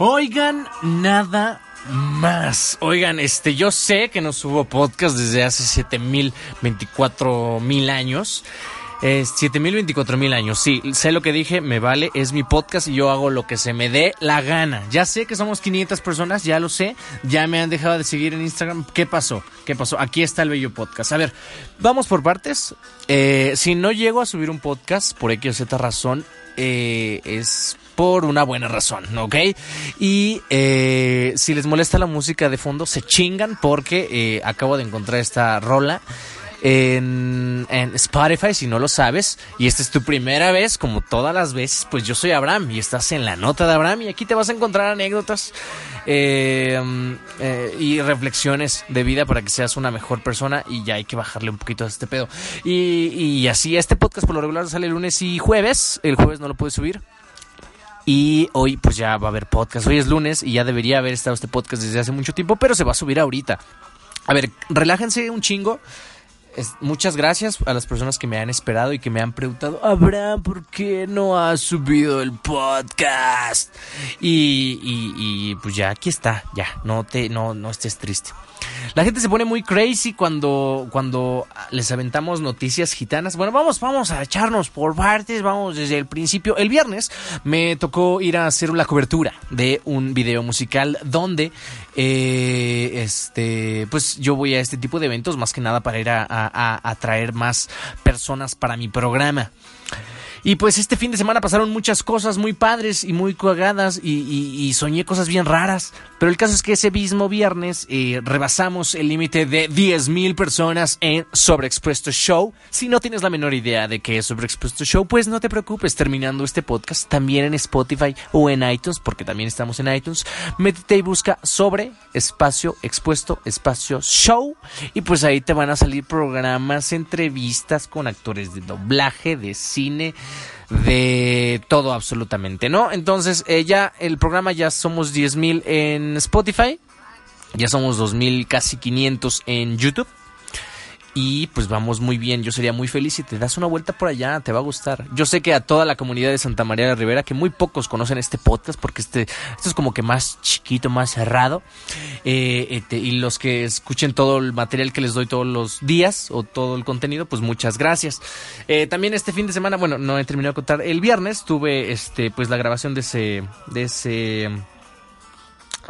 Oigan, nada más. Oigan, este, yo sé que no subo podcast desde hace 7024 mil años. Es 7024 mil años, sí, sé lo que dije, me vale, es mi podcast y yo hago lo que se me dé la gana. Ya sé que somos 500 personas, ya lo sé, ya me han dejado de seguir en Instagram. ¿Qué pasó? ¿Qué pasó? Aquí está el bello podcast. A ver, vamos por partes. Eh, si no llego a subir un podcast por X o Z razón, eh, es por una buena razón, ¿ok? Y eh, si les molesta la música de fondo, se chingan porque eh, acabo de encontrar esta rola. En, Spotify, si no lo sabes, y esta es tu primera vez, como todas las veces, pues yo soy Abraham y estás en la nota de Abraham y aquí te vas a encontrar anécdotas eh, eh, y reflexiones de vida para que seas una mejor persona y ya hay que bajarle un poquito a este pedo. Y, y así, este podcast por lo regular sale lunes y jueves, el jueves no lo puedes subir, y hoy pues ya va a haber podcast. Hoy es lunes y ya debería haber estado este podcast desde hace mucho tiempo, pero se va a subir ahorita. A ver, relájense un chingo. Muchas gracias a las personas que me han esperado y que me han preguntado, Abraham, ¿por qué no has subido el podcast? Y, y, y pues ya aquí está, ya, no te, no, no estés triste. La gente se pone muy crazy cuando, cuando les aventamos noticias gitanas. Bueno, vamos, vamos a echarnos por partes, vamos desde el principio. El viernes me tocó ir a hacer la cobertura de un video musical donde eh, este, pues yo voy a este tipo de eventos más que nada para ir a, atraer más personas para mi programa. Y pues este fin de semana pasaron muchas cosas muy padres y muy cagadas y, y, y soñé cosas bien raras. Pero el caso es que ese mismo viernes eh, rebasamos el límite de 10.000 personas en Sobreexpuesto Show. Si no tienes la menor idea de qué es Sobreexpuesto Show, pues no te preocupes. Terminando este podcast también en Spotify o en iTunes, porque también estamos en iTunes, métete y busca sobre espacio expuesto espacio show. Y pues ahí te van a salir programas, entrevistas con actores de doblaje, de cine de todo absolutamente, ¿no? Entonces, eh, ya el programa ya somos 10.000 en Spotify, ya somos 2.000, casi 500 en YouTube. Y pues vamos muy bien, yo sería muy feliz si te das una vuelta por allá, te va a gustar. Yo sé que a toda la comunidad de Santa María de Rivera, que muy pocos conocen este podcast, porque este, esto es como que más chiquito, más cerrado. Eh, este, y los que escuchen todo el material que les doy todos los días o todo el contenido, pues muchas gracias. Eh, también este fin de semana, bueno, no he terminado de contar, el viernes tuve este, pues la grabación de ese, de ese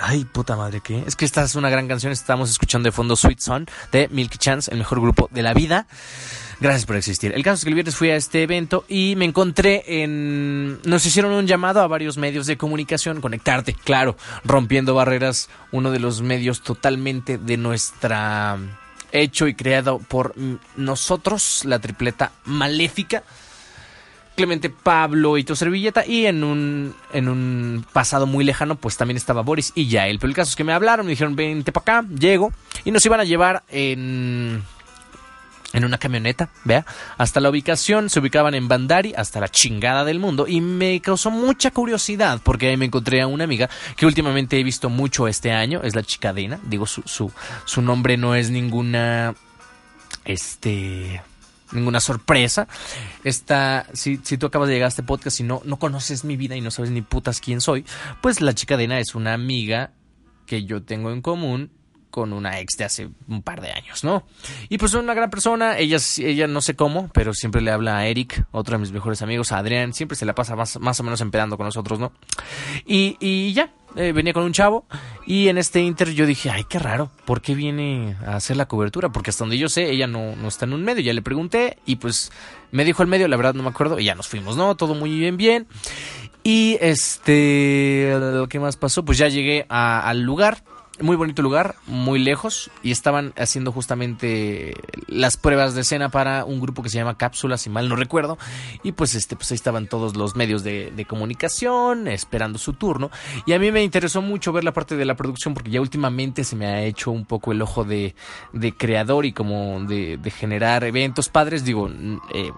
Ay, puta madre, ¿qué? Es que esta es una gran canción. Estamos escuchando de fondo Sweet Son de Milky Chance, el mejor grupo de la vida. Gracias por existir. El caso es que el viernes fui a este evento y me encontré en... Nos hicieron un llamado a varios medios de comunicación, conectarte, claro, rompiendo barreras, uno de los medios totalmente de nuestra... hecho y creado por nosotros, la tripleta maléfica. Clemente Pablo y tu servilleta. Y en un en un pasado muy lejano pues también estaba Boris y Yael. Pero el caso es que me hablaron me dijeron vente para acá llego y nos iban a llevar en en una camioneta, vea, hasta la ubicación, se ubicaban en Bandari, hasta la chingada del mundo, y me causó mucha curiosidad, porque ahí me encontré a una amiga que últimamente he visto mucho este año, es la chicadena, digo, su, su, su nombre no es ninguna, este, ninguna sorpresa. Esta, si, si tú acabas de llegar a este podcast y no, no conoces mi vida y no sabes ni putas quién soy, pues la chica Dena es una amiga que yo tengo en común con una ex de hace un par de años, ¿no? Y pues es una gran persona, ella, ella no sé cómo, pero siempre le habla a Eric, otro de mis mejores amigos, a Adrián, siempre se la pasa más, más o menos empedando con nosotros, ¿no? Y, y ya, eh, venía con un chavo y en este inter yo dije, ay, qué raro, ¿por qué viene a hacer la cobertura? Porque hasta donde yo sé, ella no, no está en un medio, ya le pregunté y pues me dijo el medio, la verdad no me acuerdo, y ya nos fuimos, ¿no? Todo muy bien, bien. Y este, ¿qué más pasó? Pues ya llegué al lugar, muy bonito lugar, muy lejos, y estaban haciendo justamente las pruebas de escena para un grupo que se llama Cápsula, si mal no recuerdo, y pues este, pues ahí estaban todos los medios de, comunicación esperando su turno, y a mí me interesó mucho ver la parte de la producción porque ya últimamente se me ha hecho un poco el ojo de, de creador y como de, de generar eventos padres, digo, eh,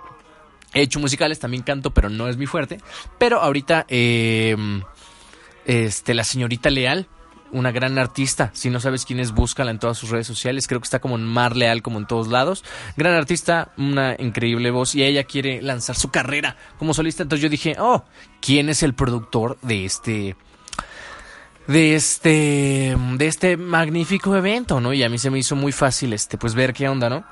he hecho musicales, también canto, pero no es mi fuerte, pero ahorita, eh, este, la señorita Leal, una gran artista. Si no sabes quién es, búscala en todas sus redes sociales. Creo que está como en Mar Leal, como en todos lados. Gran artista, una increíble voz. Y ella quiere lanzar su carrera como solista. Entonces yo dije, oh, ¿quién es el productor de este de este de este magnífico evento, ¿no? Y a mí se me hizo muy fácil este pues ver qué onda, ¿no?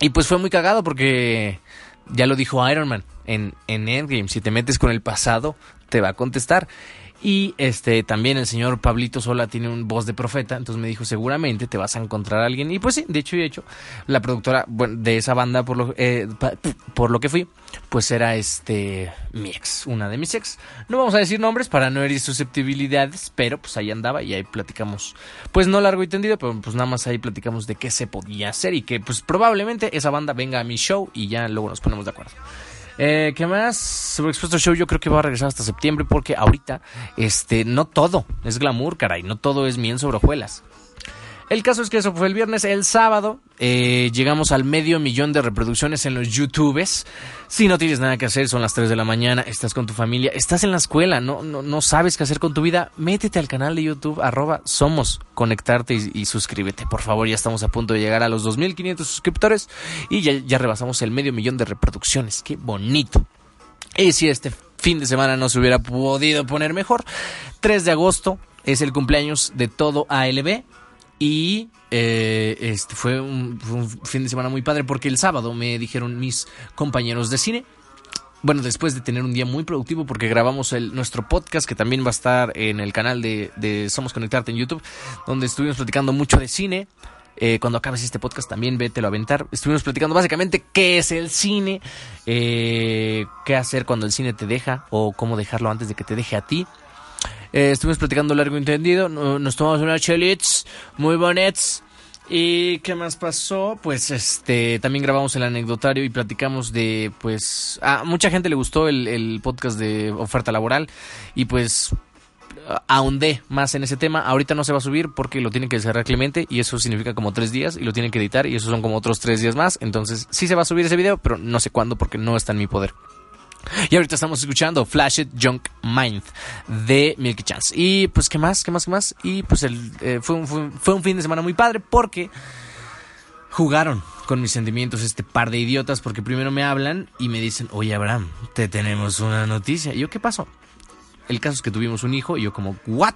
Y pues fue muy cagado porque ya lo dijo Iron Man en, en Endgame, si te metes con el pasado, te va a contestar. Y este también el señor Pablito Sola tiene un voz de profeta, entonces me dijo, seguramente te vas a encontrar a alguien. Y pues sí, de hecho y hecho, la productora de esa banda, por lo, eh, por lo que fui, pues era este mi ex, una de mis ex. No vamos a decir nombres para no herir susceptibilidades, pero pues ahí andaba y ahí platicamos. Pues no largo y tendido, pero pues nada más ahí platicamos de qué se podía hacer y que pues probablemente esa banda venga a mi show y ya luego nos ponemos de acuerdo. Eh, ¿Qué más? Sobre Expuesto Show yo creo que va a regresar hasta septiembre porque ahorita este, no todo es glamour, caray, no todo es miel sobre hojuelas. El caso es que eso fue el viernes. El sábado eh, llegamos al medio millón de reproducciones en los YouTubes. Si no tienes nada que hacer, son las 3 de la mañana, estás con tu familia, estás en la escuela, no, no, no sabes qué hacer con tu vida, métete al canal de YouTube, arroba somos, conectarte y, suscríbete. Por favor, ya estamos a punto de llegar a los 2.500 suscriptores y ya, ya rebasamos el medio millón de reproducciones. Qué bonito. Y si este fin de semana no se hubiera podido poner mejor, 3 de agosto es el cumpleaños de todo ALB y eh, este fue un, fin de semana muy padre porque el sábado me dijeron mis compañeros de cine. Bueno, después de tener un día muy productivo porque grabamos el, nuestro podcast que también va a estar en el canal de, Somos Conectarte en YouTube, donde estuvimos platicando mucho de cine. Eh, cuando acabes este podcast también vételo a aventar. Estuvimos platicando básicamente qué es el cine, eh, qué hacer cuando el cine te deja o cómo dejarlo antes de que te deje a ti. Eh, estuvimos platicando largo y entendido. Nos tomamos unas chelits muy bonitas. ¿Y qué más pasó? Pues este también grabamos el anecdotario y platicamos de pues a mucha gente le gustó el, el podcast de oferta laboral y pues ahondé más en ese tema. Ahorita no se va a subir porque lo tienen que cerrar Clemente y eso significa como tres días y lo tienen que editar y eso son como otros tres días más. Entonces sí se va a subir ese video, pero no sé cuándo porque no está en mi poder. Y ahorita estamos escuchando Flash It Junk Mind de Milky Chance. Y pues, ¿qué más? ¿Qué más? ¿Qué más? Y pues eh, fue, un, fue, un fin de semana muy padre porque jugaron con mis sentimientos este par de idiotas porque primero me hablan y me dicen, oye Abraham, te tenemos una noticia. Y yo, ¿qué pasó? El caso es que tuvimos un hijo y yo como, ¿what?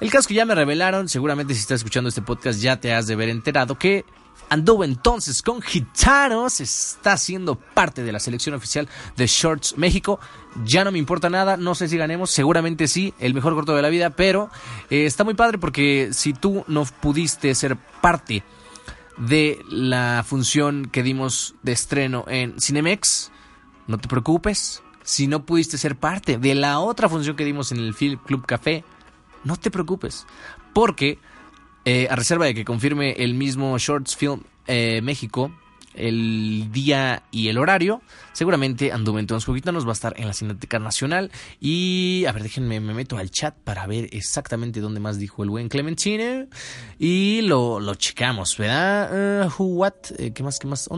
El caso es que ya me revelaron, seguramente si estás escuchando este podcast ya te has de ver enterado que anduvo entonces con Gitanos, está siendo parte de la selección oficial de Shorts México. Ya no me importa nada, no sé si ganemos, seguramente sí, el mejor corto de la vida, pero eh, está muy padre porque si tú no pudiste ser parte de la función que dimos de estreno en Cinemex, no te preocupes. Si no pudiste ser parte de la otra función que dimos en el Film Club Café, no te preocupes, porque eh, a reserva de que confirme el mismo Shorts Film eh, México el día y el horario. Seguramente Anduve nos va a estar en la Cineteca Nacional. Y a ver, déjenme, me meto al chat para ver exactamente dónde más dijo el buen Clementine. Y lo, lo checamos, ¿verdad? Uh, who, what? Eh, ¿Qué más? ¿Qué más?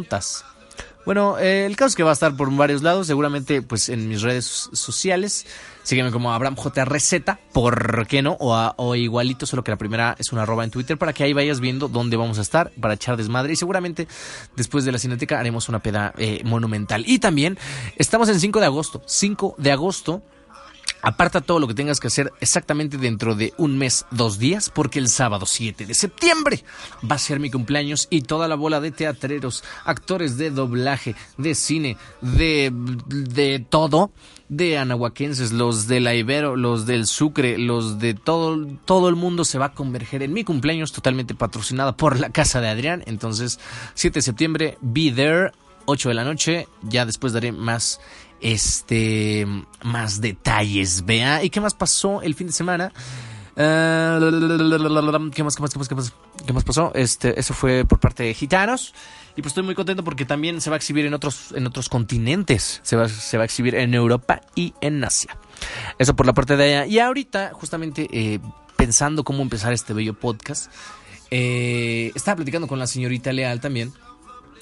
Bueno, el caso es que va a estar por varios lados, seguramente pues en mis redes sociales. Sígueme como Abraham JRZ, ¿por qué no? O, igualito, solo que la primera es una arroba en Twitter para que ahí vayas viendo dónde vamos a estar para echar desmadre. Y seguramente después de la cinética haremos una peda eh, monumental. Y también estamos en 5 de agosto. 5 de agosto Aparta todo lo que tengas que hacer exactamente dentro de un mes, dos días, porque el sábado 7 de septiembre va a ser mi cumpleaños y toda la bola de teatreros, actores de doblaje, de cine, de, de todo, de anahuaquenses, los de la Ibero, los del Sucre, los de todo, todo el mundo se va a converger en mi cumpleaños totalmente patrocinada por la casa de Adrián. Entonces, 7 de septiembre, be there, 8 de la noche, ya después daré más este más detalles, vea. ¿Y qué más pasó el fin de semana? Eh, ¿qué, más, qué, más, qué, más, qué, más, qué más pasó? Este, eso fue por parte de Gitanos. Y pues estoy muy contento porque también se va a exhibir en otros, en otros continentes. Se va, se va a exhibir en Europa y en Asia. Eso por la parte de allá. Y ahorita, justamente eh, pensando cómo empezar este bello podcast, eh, estaba platicando con la señorita Leal también.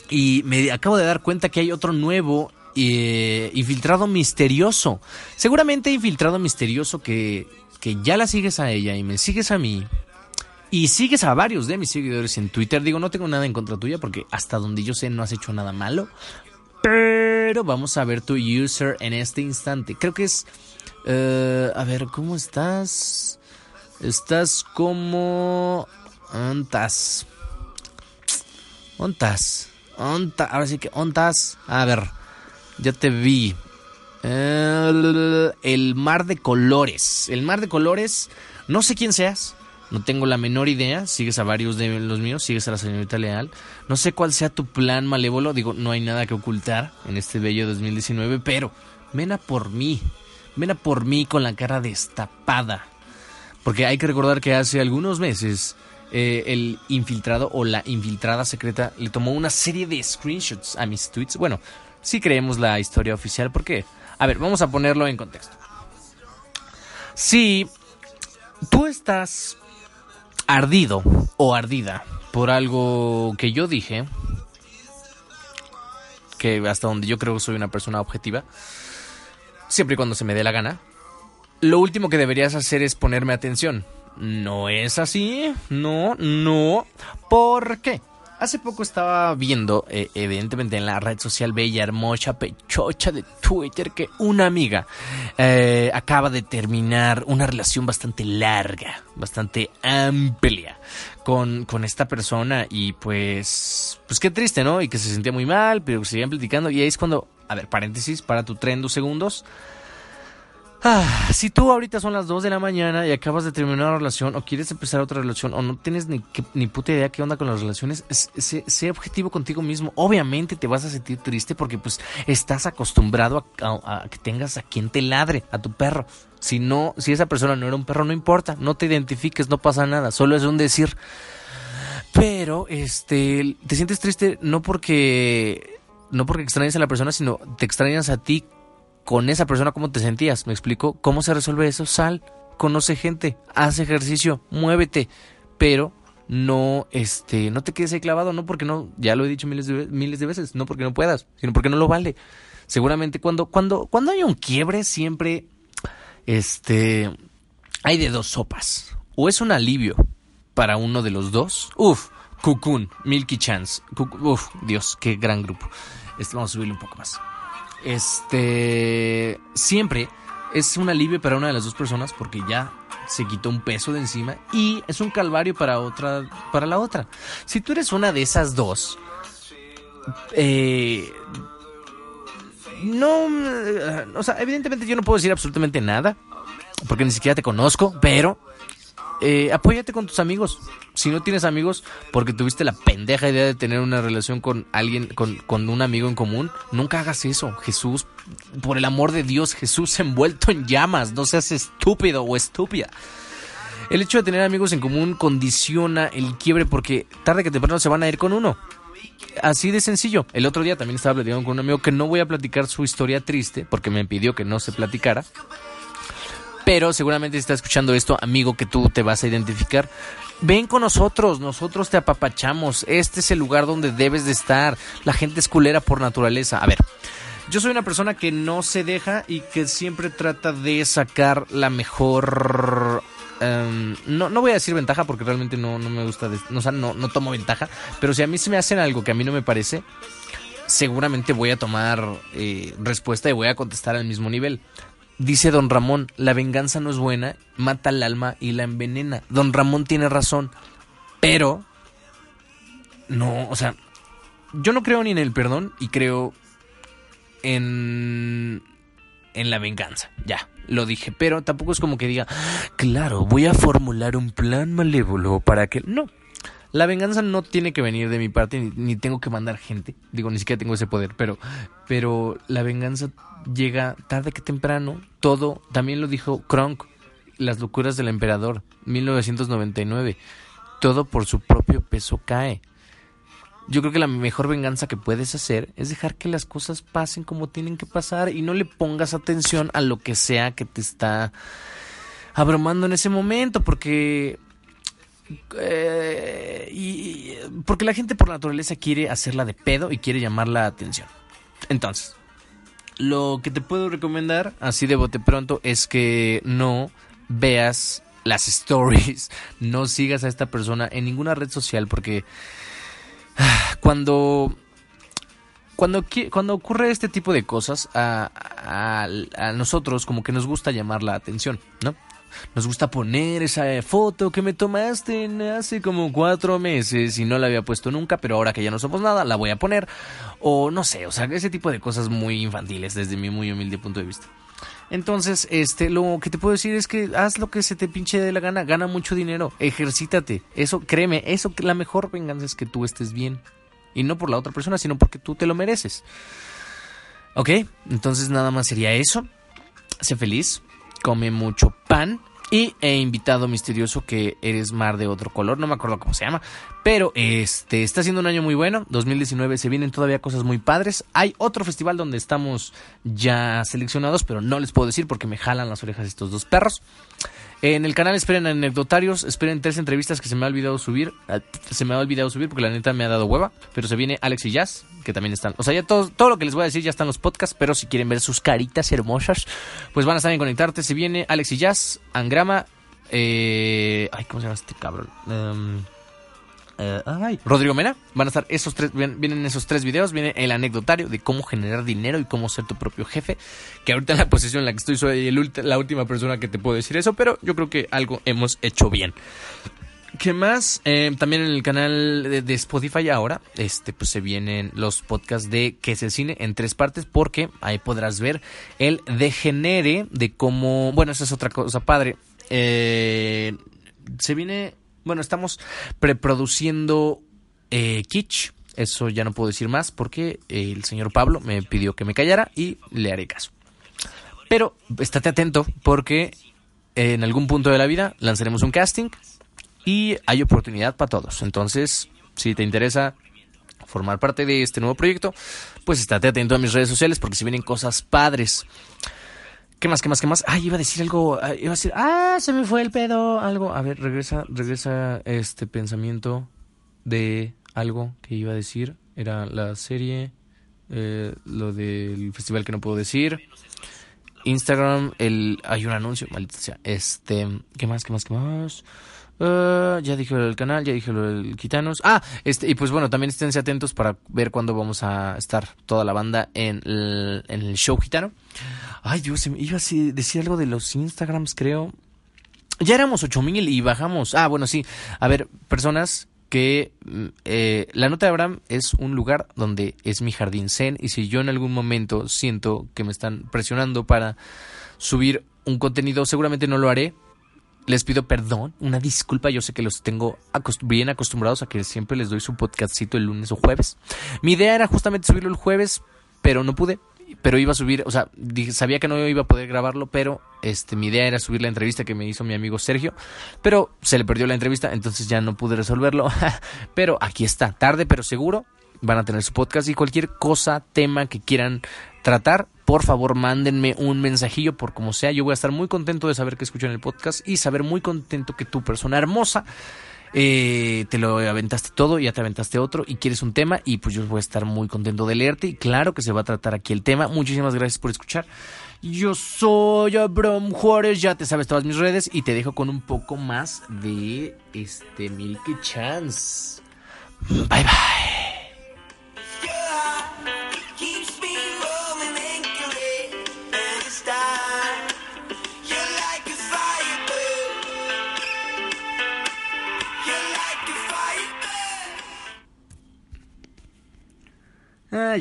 Y me acabo de dar cuenta que hay otro nuevo infiltrado misterioso. Seguramente infiltrado misterioso que, que ya la sigues a ella y me sigues a mí. Y sigues a varios de mis seguidores en Twitter. Digo, no tengo nada en contra tuya porque hasta donde yo sé no has hecho nada malo. Pero vamos a ver tu user en este instante. Creo que es... Eh, a ver, ¿cómo estás? Estás como... Ontas. Ontas. Ontas. Ahora sí que ontas. A ver. Ya te vi. El, el, mar de colores. El mar de colores. No sé quién seas. No tengo la menor idea. Sigues a varios de los míos. Sigues a la señorita Leal. No sé cuál sea tu plan malévolo. Digo, no hay nada que ocultar en este bello 2019. Pero ven a por mí. Ven a por mí con la cara destapada. Porque hay que recordar que hace algunos meses eh, el infiltrado o la infiltrada secreta le tomó una serie de screenshots a mis tweets. Bueno, sí creemos la historia oficial. ¿Por qué? A ver, vamos a ponerlo en contexto. Si tú estás ardido o ardida por algo que yo dije, que hasta donde yo creo que soy una persona objetiva, siempre y cuando se me dé la gana, lo último que deberías hacer es ponerme atención. No es así, no, no. ¿Por qué? Hace poco estaba viendo, eh, evidentemente en la red social bella, hermosa, pechocha de Twitter, que una amiga eh, acaba de terminar una relación bastante larga, bastante amplia con, con esta persona y pues, pues qué triste, ¿no? Y que se sentía muy mal, pero seguían platicando y ahí es cuando, a ver, paréntesis, para tu tren dos segundos. Ah, si tú ahorita son las 2 de la mañana y acabas de terminar una relación o quieres empezar otra relación o no tienes ni, ni puta idea qué onda con las relaciones, sé, objetivo contigo mismo. Obviamente te vas a sentir triste porque pues estás acostumbrado a, que tengas a quien te ladre, a tu perro. Si no, si esa persona no era un perro, no importa, no te identifiques, no pasa nada, solo es un decir. Pero, este, te sientes triste no porque, no porque extrañas a la persona, sino te extrañas a ti con esa persona cómo te sentías. ¿Me explico? ¿Cómo se resuelve eso? Sal, conoce gente, haz ejercicio, muévete, pero no este no te quedes ahí clavado, no porque no, ya lo he dicho miles de, miles de veces, no porque no puedas, sino porque no lo vale. Seguramente cuando cuando cuando hay un quiebre siempre este hay de dos sopas. O es un alivio para uno de los dos. Uf, Cocoon, Milky Chance. uf, Dios, qué gran grupo. Este, vamos a subirle un poco más este siempre es un alivio para una de las dos personas porque ya se quitó un peso de encima y es un calvario para otra para la otra. Si tú eres una de esas dos, eh, no, o sea, evidentemente yo no puedo decir absolutamente nada porque ni siquiera te conozco, pero eh, apóyate con tus amigos. Si no tienes amigos, porque tuviste la pendeja idea de tener una relación con alguien, con, un amigo en común, nunca hagas eso. Jesús, por el amor de Dios, Jesús envuelto en llamas. No seas estúpido o estúpida. El hecho de tener amigos en común condiciona el quiebre porque tarde que temprano se van a ir con uno. Así de sencillo. El otro día también estaba platicando con un amigo que no voy a platicar su historia triste porque me pidió que no se platicara. Pero seguramente si está escuchando esto, amigo, que tú te vas a identificar. Ven con nosotros, nosotros te apapachamos. Este es el lugar donde debes de estar. La gente es culera por naturaleza. A ver, yo soy una persona que no se deja y que siempre trata de sacar la mejor em, no, no voy a decir ventaja porque realmente no, no me gusta, no, no, no, tomo ventaja, pero si a mí se me hacen algo que a mí no me parece, seguramente voy a tomar eh, respuesta y voy a contestar al mismo nivel. Dice don Ramón, la venganza no es buena, mata al alma y la envenena. Don Ramón tiene razón, pero no, o sea, yo no creo ni en el perdón y creo en en la venganza. Ya, lo dije, pero tampoco es como que diga, claro, voy a formular un plan malévolo para que no. La venganza no tiene que venir de mi parte, ni, tengo que mandar gente. Digo, ni siquiera tengo ese poder, pero, pero la venganza llega tarde que temprano. Todo, también lo dijo Kronk, Las locuras del emperador, 1999. Todo por su propio peso cae. Yo creo que la mejor venganza que puedes hacer es dejar que las cosas pasen como tienen que pasar y no le pongas atención a lo que sea que te está abrumando en ese momento, porque eh, y, porque la gente por naturaleza quiere hacerla de pedo y quiere llamar la atención. Entonces, lo que te puedo recomendar, así de bote pronto, es que no veas las stories, no sigas a esta persona en ninguna red social porque cuando cuando, cuando ocurre este tipo de cosas a, a, nosotros como que nos gusta llamar la atención, ¿no? Nos gusta poner esa foto que me tomaste hace como cuatro meses y no la había puesto nunca, pero ahora que ya no somos nada, la voy a poner. O no sé, o sea, ese tipo de cosas muy infantiles desde mi muy humilde punto de vista. Entonces, este, lo que te puedo decir es que haz lo que se te pinche de la gana, gana mucho dinero, ejercítate. Eso, créeme, eso la mejor venganza es que tú estés bien. Y no por la otra persona, sino porque tú te lo mereces. Ok, entonces nada más sería eso. Sé feliz, come mucho pan y he invitado misterioso que eres mar de otro color, no me acuerdo cómo se llama, pero este está siendo un año muy bueno, 2019 se vienen todavía cosas muy padres. Hay otro festival donde estamos ya seleccionados, pero no les puedo decir porque me jalan las orejas estos dos perros. En el canal esperen anecdotarios, esperen tres entrevistas que se me ha olvidado subir. Ah, se me ha olvidado subir porque la neta me ha dado hueva. Pero se viene Alex y Jazz, que también están. O sea, ya todo, todo lo que les voy a decir ya están los podcasts. Pero si quieren ver sus caritas hermosas, pues van a estar en conectarte. Se viene Alex y Jazz, Angrama. Eh, ay, ¿cómo se llama este cabrón? Eh, Rodrigo Mena. Van a estar esos tres, vienen esos tres videos. Viene el anecdotario de cómo generar dinero y cómo ser tu propio jefe. Que ahorita en la posición en la que estoy soy la última persona que te puedo decir eso, pero yo creo que algo hemos hecho bien. ¿Qué más? Eh, también en el canal de, Spotify ahora, este, pues se vienen los podcasts de Que es el cine en tres partes, porque ahí podrás ver el degenere de cómo, bueno, esa es otra cosa padre. Eh, se viene bueno, estamos preproduciendo eh, Kitsch. Eso ya no puedo decir más porque el señor Pablo me pidió que me callara y le haré caso. Pero estate atento porque en algún punto de la vida lanzaremos un casting y hay oportunidad para todos. Entonces, si te interesa formar parte de este nuevo proyecto, pues estate atento a mis redes sociales porque si vienen cosas padres. ¿Qué más, qué más, qué más? Ay, iba a decir algo, ah, iba a decir, ah, se me fue el pedo, algo. A ver, regresa, regresa este pensamiento de algo que iba a decir. Era la serie, eh, lo del festival que no puedo decir. Instagram, el, hay un anuncio, maldita sea. Este, ¿qué más, qué más, qué más? Uh, ya dije lo del canal, ya dije lo del Quitanos. Ah, este, y pues bueno, también esténse atentos para ver cuándo vamos a estar toda la banda en el, show gitano. Ay, Dios, iba a decir algo de los Instagrams, creo. Ya éramos 8000 y bajamos. Ah, bueno, sí. A ver, personas que mm, eh, la nota de Abraham es un lugar donde es mi jardín zen y si yo en algún momento siento que me están presionando para subir un contenido, seguramente no lo haré les pido perdón, una disculpa. Yo sé que los tengo bien acostumbrados a que siempre les doy su podcastcito el lunes o jueves. Mi idea era justamente subirlo el jueves, pero no pude. Pero iba a subir, o sea, sabía que no iba a poder grabarlo, pero este, mi idea era subir la entrevista que me hizo mi amigo Sergio. Pero se le perdió la entrevista, entonces ya no pude resolverlo. pero aquí está, tarde pero seguro. Van a tener su podcast y cualquier cosa, tema que quieran tratar, por favor mándenme un mensajillo por como sea. Yo voy a estar muy contento de saber que escuchan el podcast y saber muy contento que tu persona hermosa eh, te lo aventaste todo, ya te aventaste otro y quieres un tema y pues yo voy a estar muy contento de leerte y claro que se va a tratar aquí el tema. Muchísimas gracias por escuchar. Yo soy Abraham Juárez, ya te sabes todas mis redes y te dejo con un poco más de este Milky Chance. Bye bye.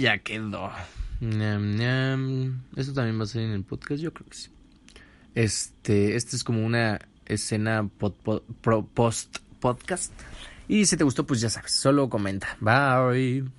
Ya quedó. Esto también va a ser en el podcast, yo creo que sí. Este, este es como una escena post podcast. Y si te gustó, pues ya sabes, solo comenta. Bye.